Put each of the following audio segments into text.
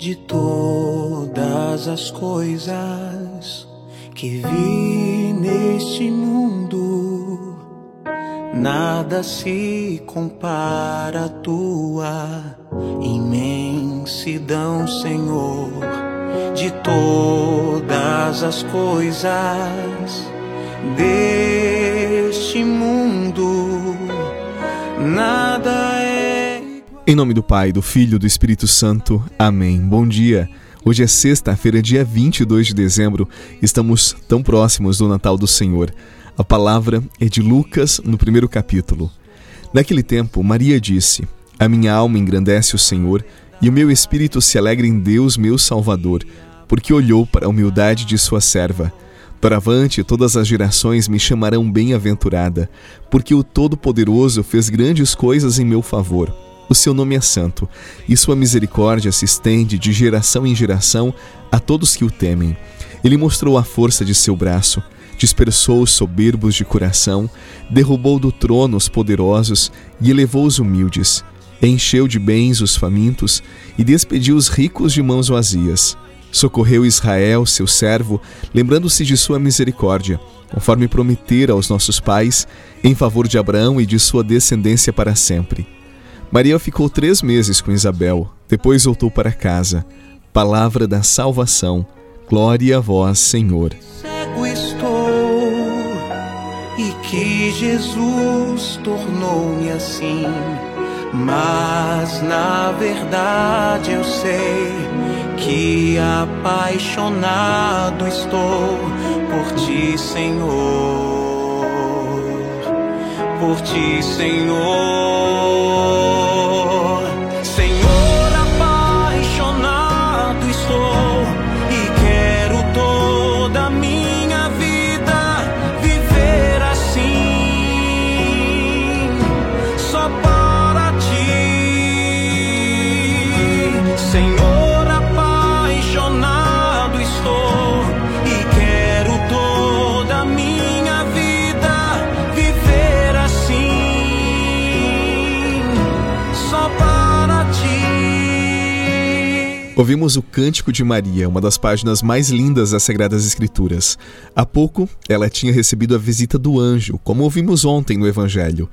de todas as coisas que vi neste mundo, nada se compara à tua imensidão, Senhor, de todas as coisas deste mundo, nada. Em nome do Pai, do Filho e do Espírito Santo. Amém. Bom dia. Hoje é sexta-feira, dia 22 de dezembro. Estamos tão próximos do Natal do Senhor. A palavra é de Lucas, no primeiro capítulo. Naquele tempo, Maria disse: A minha alma engrandece o Senhor, e o meu espírito se alegra em Deus, meu Salvador, porque olhou para a humildade de sua serva. Doravante, todas as gerações me chamarão bem-aventurada, porque o Todo-Poderoso fez grandes coisas em meu favor. O seu nome é santo, e sua misericórdia se estende de geração em geração a todos que o temem. Ele mostrou a força de seu braço, dispersou os soberbos de coração, derrubou do trono os poderosos e elevou os humildes. Encheu de bens os famintos e despediu os ricos de mãos vazias. Socorreu Israel, seu servo, lembrando-se de sua misericórdia, conforme prometera aos nossos pais, em favor de Abraão e de sua descendência para sempre Maria ficou três meses com Isabel, depois voltou para casa. Palavra da salvação. Glória a vós, Senhor. Cego estou e que Jesus tornou-me assim. Mas na verdade eu sei que apaixonado estou por ti, Senhor. Por ti, Senhor. Ouvimos o Cântico de Maria, uma das páginas mais lindas das Sagradas Escrituras. Há pouco, ela tinha recebido a visita do anjo, como ouvimos ontem no Evangelho.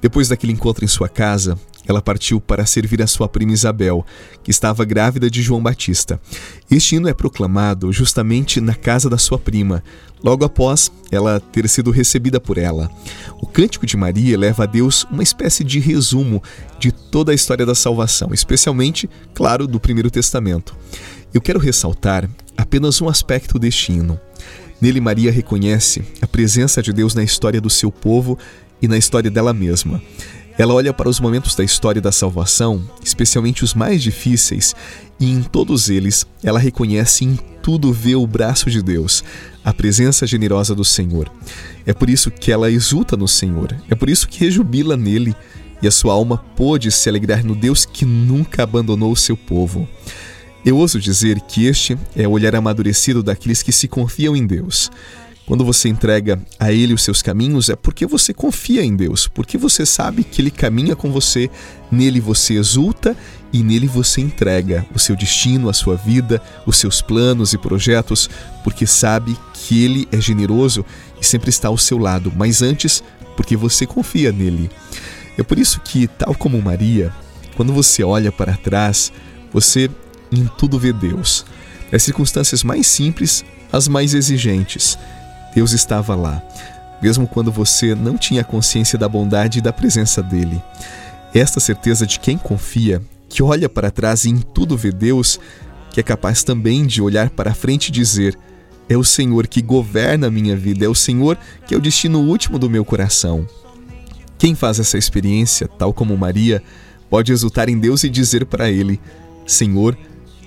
Depois daquele encontro em sua casa, ela partiu para servir a sua prima Isabel, que estava grávida de João Batista. Este hino é proclamado justamente na casa da sua prima, logo após ela ter sido recebida por ela. O Cântico de Maria leva a Deus uma espécie de resumo de toda a história da salvação, especialmente, claro, do Primeiro Testamento. Eu quero ressaltar apenas um aspecto deste hino. Nele, Maria reconhece a presença de Deus na história do seu povo e na história dela mesma. Ela olha para os momentos da história da salvação, especialmente os mais difíceis, e em todos eles ela reconhece em tudo vê o braço de Deus, a presença generosa do Senhor. É por isso que ela exulta no Senhor, é por isso que rejubila nele, e a sua alma pôde se alegrar no Deus que nunca abandonou o seu povo. Eu ouso dizer que este é o olhar amadurecido daqueles que se confiam em Deus. Quando você entrega a Ele os seus caminhos, é porque você confia em Deus, porque você sabe que Ele caminha com você, nele você exulta e nele você entrega o seu destino, a sua vida, os seus planos e projetos, porque sabe que Ele é generoso e sempre está ao seu lado, mas antes, porque você confia nele. É por isso que, tal como Maria, quando você olha para trás, você em tudo vê Deus. Nas circunstâncias mais simples, as mais exigentes Deus estava lá, mesmo quando você não tinha consciência da bondade e da presença dele. Esta certeza de quem confia, que olha para trás e em tudo vê Deus, que é capaz também de olhar para frente e dizer: É o Senhor que governa a minha vida, é o Senhor que é o destino último do meu coração. Quem faz essa experiência, tal como Maria, pode exultar em Deus e dizer para Ele: Senhor,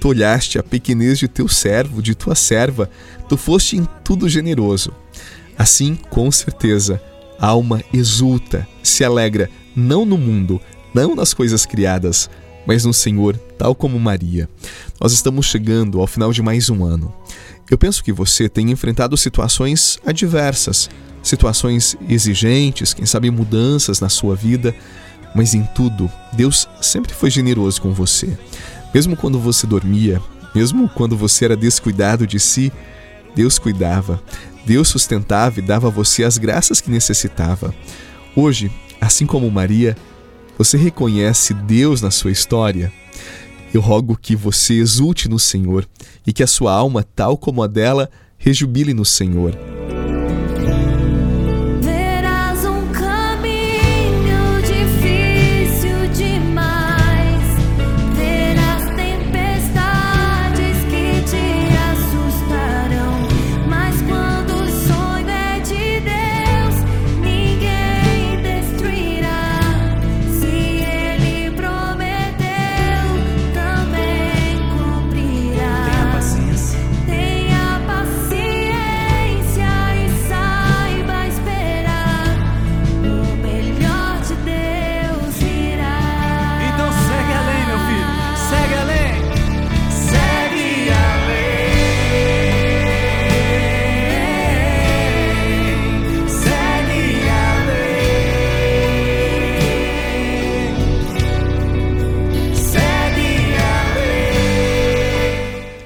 tu olhaste a pequenez de teu servo, de tua serva, tu foste em tudo generoso. Assim, com certeza, a alma exulta, se alegra, não no mundo, não nas coisas criadas, mas no Senhor, tal como Maria. Nós estamos chegando ao final de mais um ano. Eu penso que você tem enfrentado situações adversas, situações exigentes, quem sabe mudanças na sua vida, mas em tudo, Deus sempre foi generoso com você. Mesmo quando você dormia, mesmo quando você era descuidado de si, Deus cuidava, Deus sustentava e dava a você as graças que necessitava. Hoje, assim como Maria, você reconhece Deus na sua história? Eu rogo que você exulte no Senhor e que a sua alma, tal como a dela, rejubile no Senhor.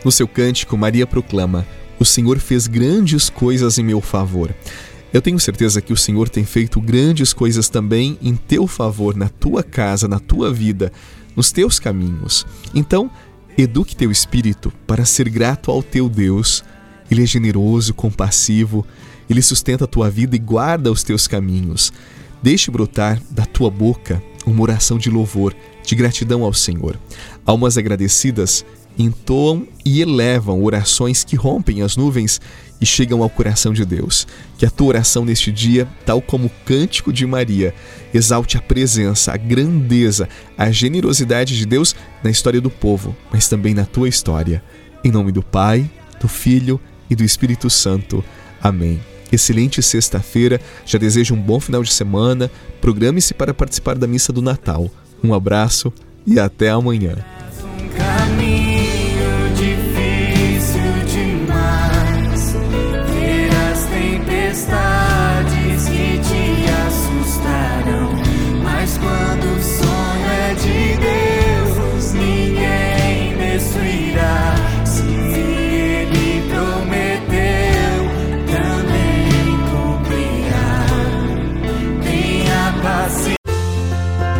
No seu cântico, Maria proclama: O Senhor fez grandes coisas em meu favor. Eu tenho certeza que o Senhor tem feito grandes coisas também em teu favor, na tua casa, na tua vida, nos teus caminhos. Então, eduque teu espírito para ser grato ao teu Deus. Ele é generoso, compassivo, ele sustenta a tua vida e guarda os teus caminhos. Deixe brotar da tua boca uma oração de louvor, de gratidão ao Senhor. Almas agradecidas entoam e elevam orações que rompem as nuvens e chegam ao coração de Deus. Que a tua oração neste dia, tal como o cântico de Maria, exalte a presença, a grandeza, a generosidade de Deus na história do povo, mas também na tua história. Em nome do Pai, do Filho e do Espírito Santo. Amém. Excelente sexta-feira, já desejo um bom final de semana. Programe-se para participar da missa do Natal. Um abraço e até amanhã.